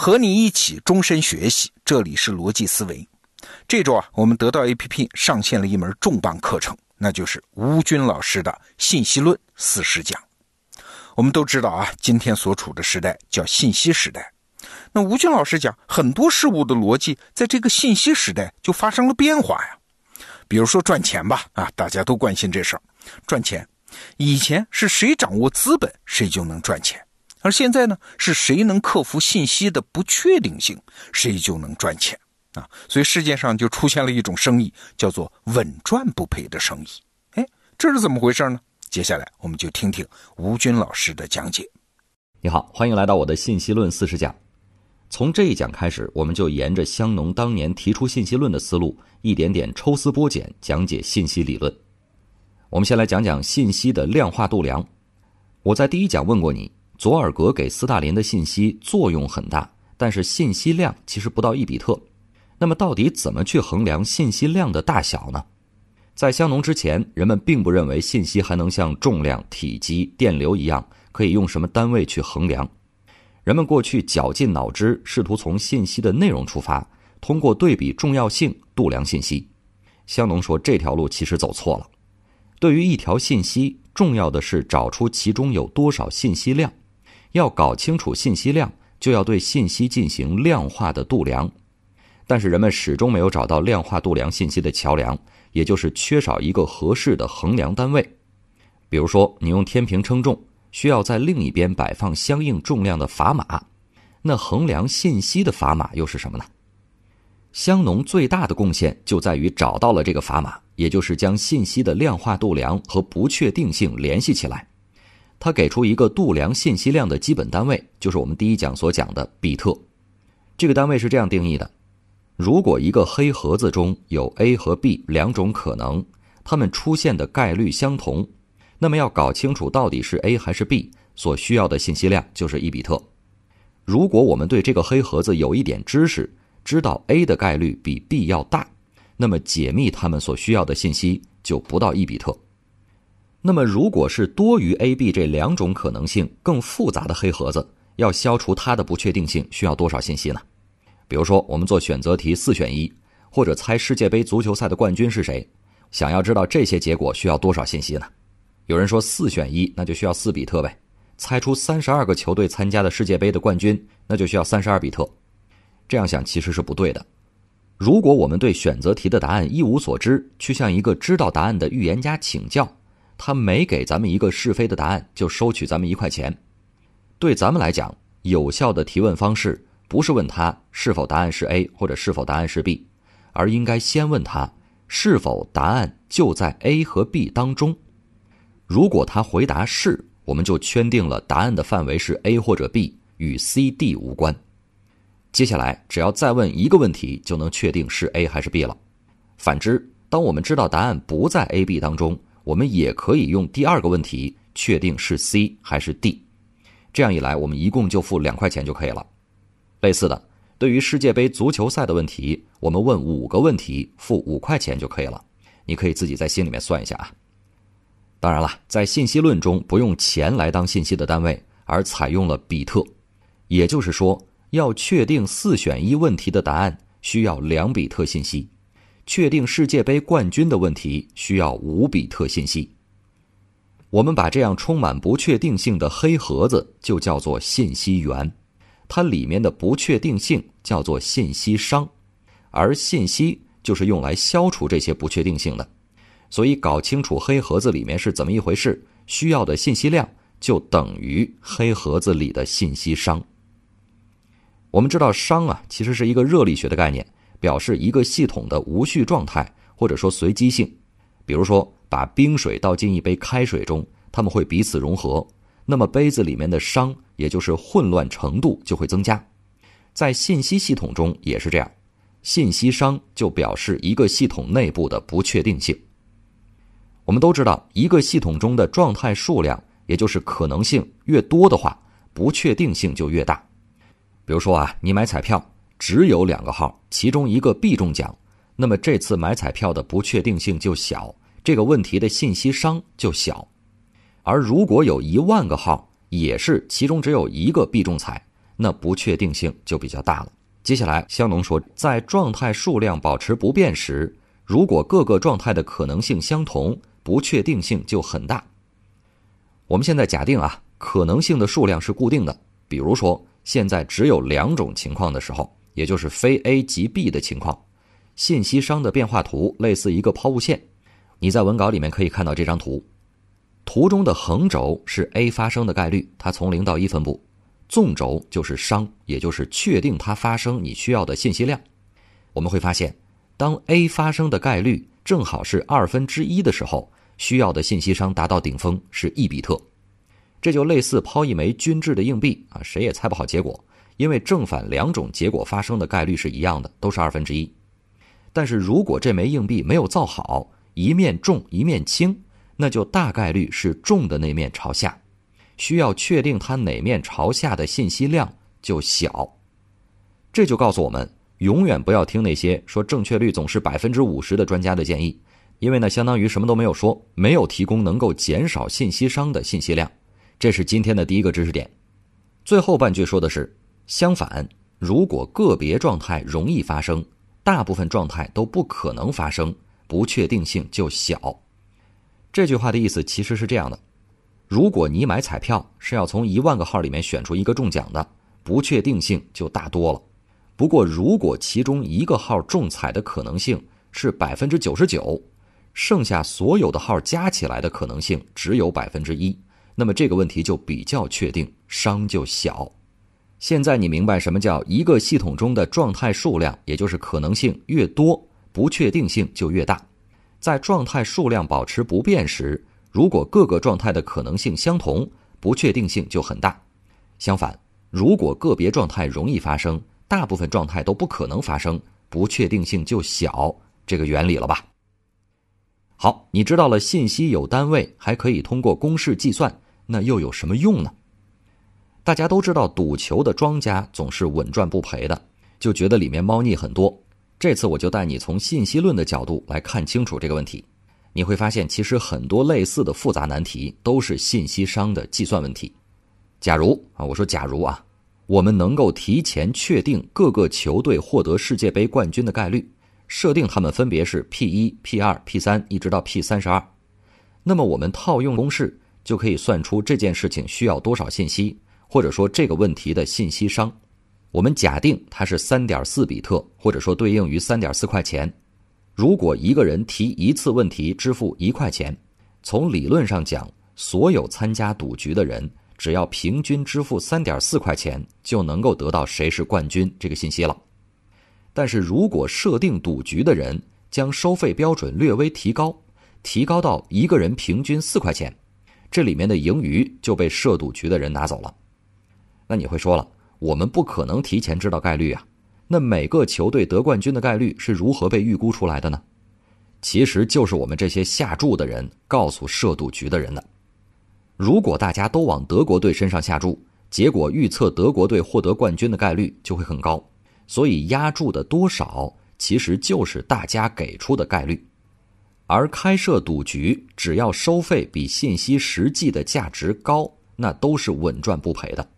和你一起终身学习，这里是逻辑思维。这周啊，我们得到 APP 上线了一门重磅课程，那就是吴军老师的《信息论四十讲》。我们都知道啊，今天所处的时代叫信息时代。那吴军老师讲，很多事物的逻辑在这个信息时代就发生了变化呀。比如说赚钱吧，啊，大家都关心这事儿。赚钱，以前是谁掌握资本，谁就能赚钱。而现在呢，是谁能克服信息的不确定性，谁就能赚钱啊！所以世界上就出现了一种生意，叫做稳赚不赔的生意。哎，这是怎么回事呢？接下来我们就听听吴军老师的讲解。你好，欢迎来到我的信息论四十讲。从这一讲开始，我们就沿着香农当年提出信息论的思路，一点点抽丝剥茧讲解信息理论。我们先来讲讲信息的量化度量。我在第一讲问过你。佐尔格给斯大林的信息作用很大，但是信息量其实不到一比特。那么，到底怎么去衡量信息量的大小呢？在香农之前，人们并不认为信息还能像重量、体积、电流一样可以用什么单位去衡量。人们过去绞尽脑汁，试图从信息的内容出发，通过对比重要性度量信息。香农说，这条路其实走错了。对于一条信息，重要的是找出其中有多少信息量。要搞清楚信息量，就要对信息进行量化的度量，但是人们始终没有找到量化度量信息的桥梁，也就是缺少一个合适的衡量单位。比如说，你用天平称重，需要在另一边摆放相应重量的砝码，那衡量信息的砝码又是什么呢？香农最大的贡献就在于找到了这个砝码，也就是将信息的量化度量和不确定性联系起来。他给出一个度量信息量的基本单位，就是我们第一讲所讲的比特。这个单位是这样定义的：如果一个黑盒子中有 A 和 B 两种可能，它们出现的概率相同，那么要搞清楚到底是 A 还是 B，所需要的信息量就是一比特。如果我们对这个黑盒子有一点知识，知道 A 的概率比 B 要大，那么解密它们所需要的信息就不到一比特。那么，如果是多于 A、B 这两种可能性更复杂的黑盒子，要消除它的不确定性，需要多少信息呢？比如说，我们做选择题四选一，或者猜世界杯足球赛的冠军是谁，想要知道这些结果需要多少信息呢？有人说四选一，那就需要四比特呗。猜出三十二个球队参加的世界杯的冠军，那就需要三十二比特。这样想其实是不对的。如果我们对选择题的答案一无所知，去向一个知道答案的预言家请教。他每给咱们一个是非的答案，就收取咱们一块钱。对咱们来讲，有效的提问方式不是问他是否答案是 A 或者是否答案是 B，而应该先问他是否答案就在 A 和 B 当中。如果他回答是，我们就圈定了答案的范围是 A 或者 B，与 C、D 无关。接下来只要再问一个问题，就能确定是 A 还是 B 了。反之，当我们知道答案不在 A、B 当中，我们也可以用第二个问题确定是 C 还是 D，这样一来，我们一共就付两块钱就可以了。类似的，对于世界杯足球赛的问题，我们问五个问题，付五块钱就可以了。你可以自己在心里面算一下啊。当然了，在信息论中，不用钱来当信息的单位，而采用了比特，也就是说，要确定四选一问题的答案，需要两比特信息。确定世界杯冠军的问题需要五比特信息。我们把这样充满不确定性的黑盒子就叫做信息源，它里面的不确定性叫做信息商，而信息就是用来消除这些不确定性的。所以，搞清楚黑盒子里面是怎么一回事，需要的信息量就等于黑盒子里的信息商。我们知道，商啊，其实是一个热力学的概念。表示一个系统的无序状态，或者说随机性。比如说，把冰水倒进一杯开水中，它们会彼此融合，那么杯子里面的熵，也就是混乱程度就会增加。在信息系统中也是这样，信息熵就表示一个系统内部的不确定性。我们都知道，一个系统中的状态数量，也就是可能性越多的话，不确定性就越大。比如说啊，你买彩票。只有两个号，其中一个必中奖，那么这次买彩票的不确定性就小，这个问题的信息商就小。而如果有一万个号，也是其中只有一个必中彩，那不确定性就比较大了。接下来，香农说，在状态数量保持不变时，如果各个状态的可能性相同，不确定性就很大。我们现在假定啊，可能性的数量是固定的。比如说，现在只有两种情况的时候，也就是非 A 即 B 的情况，信息商的变化图类似一个抛物线。你在文稿里面可以看到这张图，图中的横轴是 A 发生的概率，它从零到一分布。纵轴就是商，也就是确定它发生你需要的信息量。我们会发现，当 A 发生的概率正好是二分之一的时候，需要的信息商达到顶峰是一比特。这就类似抛一枚均质的硬币啊，谁也猜不好结果，因为正反两种结果发生的概率是一样的，都是二分之一。但是如果这枚硬币没有造好，一面重一面轻，那就大概率是重的那面朝下。需要确定它哪面朝下的信息量就小，这就告诉我们，永远不要听那些说正确率总是百分之五十的专家的建议，因为呢，相当于什么都没有说，没有提供能够减少信息商的信息量。这是今天的第一个知识点。最后半句说的是，相反，如果个别状态容易发生，大部分状态都不可能发生，不确定性就小。这句话的意思其实是这样的。如果你买彩票是要从一万个号里面选出一个中奖的，不确定性就大多了。不过，如果其中一个号中彩的可能性是百分之九十九，剩下所有的号加起来的可能性只有百分之一，那么这个问题就比较确定，商就小。现在你明白什么叫一个系统中的状态数量，也就是可能性越多，不确定性就越大。在状态数量保持不变时。如果各个状态的可能性相同，不确定性就很大。相反，如果个别状态容易发生，大部分状态都不可能发生，不确定性就小。这个原理了吧？好，你知道了信息有单位，还可以通过公式计算，那又有什么用呢？大家都知道，赌球的庄家总是稳赚不赔的，就觉得里面猫腻很多。这次我就带你从信息论的角度来看清楚这个问题。你会发现，其实很多类似的复杂难题都是信息商的计算问题。假如啊，我说假如啊，我们能够提前确定各个球队获得世界杯冠军的概率，设定它们分别是 P 一、P 二、P 三，一直到 P 三十二，那么我们套用公式就可以算出这件事情需要多少信息，或者说这个问题的信息商。我们假定它是三点四比特，或者说对应于三点四块钱。如果一个人提一次问题支付一块钱，从理论上讲，所有参加赌局的人只要平均支付三点四块钱，就能够得到谁是冠军这个信息了。但是如果设定赌局的人将收费标准略微提高，提高到一个人平均四块钱，这里面的盈余就被设赌局的人拿走了。那你会说了，我们不可能提前知道概率啊。那每个球队得冠军的概率是如何被预估出来的呢？其实就是我们这些下注的人告诉设赌局的人的。如果大家都往德国队身上下注，结果预测德国队获得冠军的概率就会很高。所以压注的多少其实就是大家给出的概率。而开设赌局，只要收费比信息实际的价值高，那都是稳赚不赔的。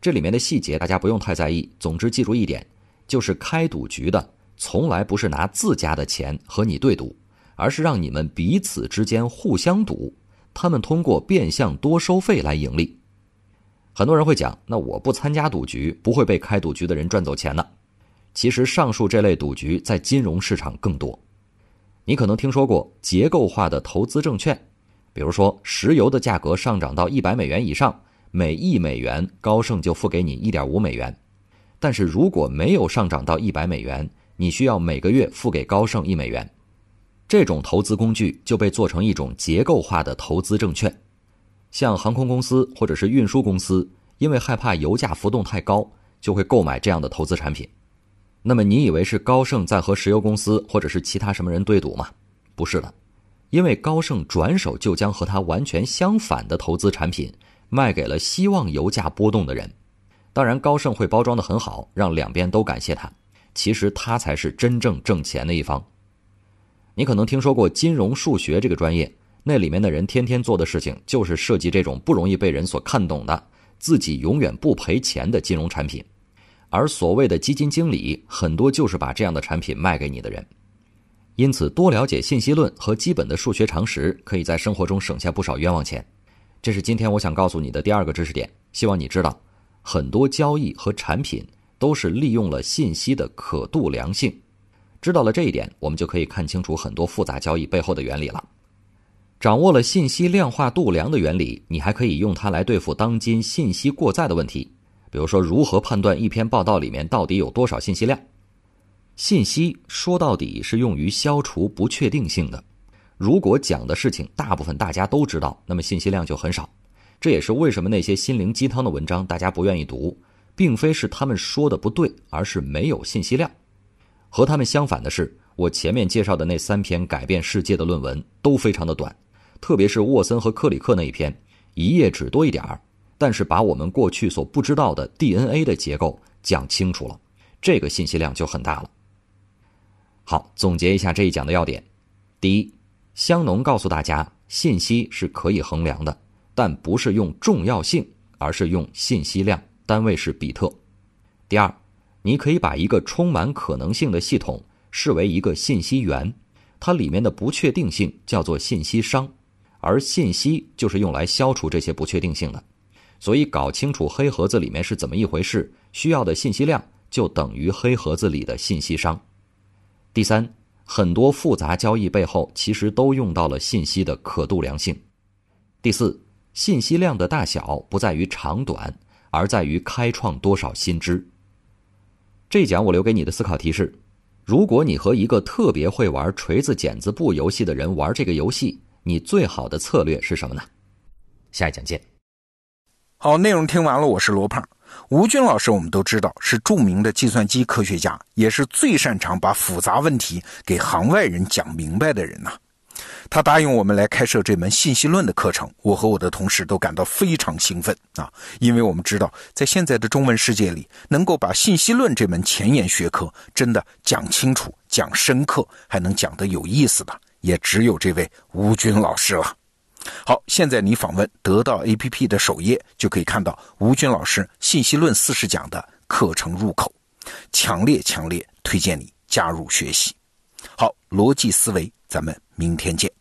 这里面的细节大家不用太在意。总之记住一点。就是开赌局的，从来不是拿自家的钱和你对赌，而是让你们彼此之间互相赌。他们通过变相多收费来盈利。很多人会讲，那我不参加赌局，不会被开赌局的人赚走钱呢？其实，上述这类赌局在金融市场更多。你可能听说过结构化的投资证券，比如说石油的价格上涨到一百美元以上，每一美元高盛就付给你一点五美元。但是如果没有上涨到一百美元，你需要每个月付给高盛一美元。这种投资工具就被做成一种结构化的投资证券。像航空公司或者是运输公司，因为害怕油价浮动太高，就会购买这样的投资产品。那么你以为是高盛在和石油公司或者是其他什么人对赌吗？不是的，因为高盛转手就将和他完全相反的投资产品卖给了希望油价波动的人。当然，高盛会包装的很好，让两边都感谢他。其实他才是真正挣钱的一方。你可能听说过金融数学这个专业，那里面的人天天做的事情就是设计这种不容易被人所看懂的、自己永远不赔钱的金融产品，而所谓的基金经理很多就是把这样的产品卖给你的人。因此，多了解信息论和基本的数学常识，可以在生活中省下不少冤枉钱。这是今天我想告诉你的第二个知识点。希望你知道，很多交易和产品都是利用了信息的可度量性。知道了这一点，我们就可以看清楚很多复杂交易背后的原理了。掌握了信息量化度量的原理，你还可以用它来对付当今信息过载的问题。比如说，如何判断一篇报道里面到底有多少信息量？信息说到底是用于消除不确定性的。如果讲的事情大部分大家都知道，那么信息量就很少。这也是为什么那些心灵鸡汤的文章大家不愿意读，并非是他们说的不对，而是没有信息量。和他们相反的是，我前面介绍的那三篇改变世界的论文都非常的短，特别是沃森和克里克那一篇，一页纸多一点儿，但是把我们过去所不知道的 DNA 的结构讲清楚了，这个信息量就很大了。好，总结一下这一讲的要点：第一，香农告诉大家，信息是可以衡量的，但不是用重要性，而是用信息量，单位是比特。第二。你可以把一个充满可能性的系统视为一个信息源，它里面的不确定性叫做信息商，而信息就是用来消除这些不确定性的。所以，搞清楚黑盒子里面是怎么一回事，需要的信息量就等于黑盒子里的信息商。第三，很多复杂交易背后其实都用到了信息的可度量性。第四，信息量的大小不在于长短，而在于开创多少新知。这讲我留给你的思考提示：如果你和一个特别会玩锤子剪子布游戏的人玩这个游戏，你最好的策略是什么呢？下一讲见。好，内容听完了，我是罗胖。吴军老师，我们都知道是著名的计算机科学家，也是最擅长把复杂问题给行外人讲明白的人呐。他答应我们来开设这门信息论的课程，我和我的同事都感到非常兴奋啊！因为我们知道，在现在的中文世界里，能够把信息论这门前沿学科真的讲清楚、讲深刻，还能讲得有意思的，也只有这位吴军老师了。好，现在你访问得到 APP 的首页，就可以看到吴军老师《信息论四十讲》的课程入口，强烈强烈推荐你加入学习。好，逻辑思维。咱们明天见。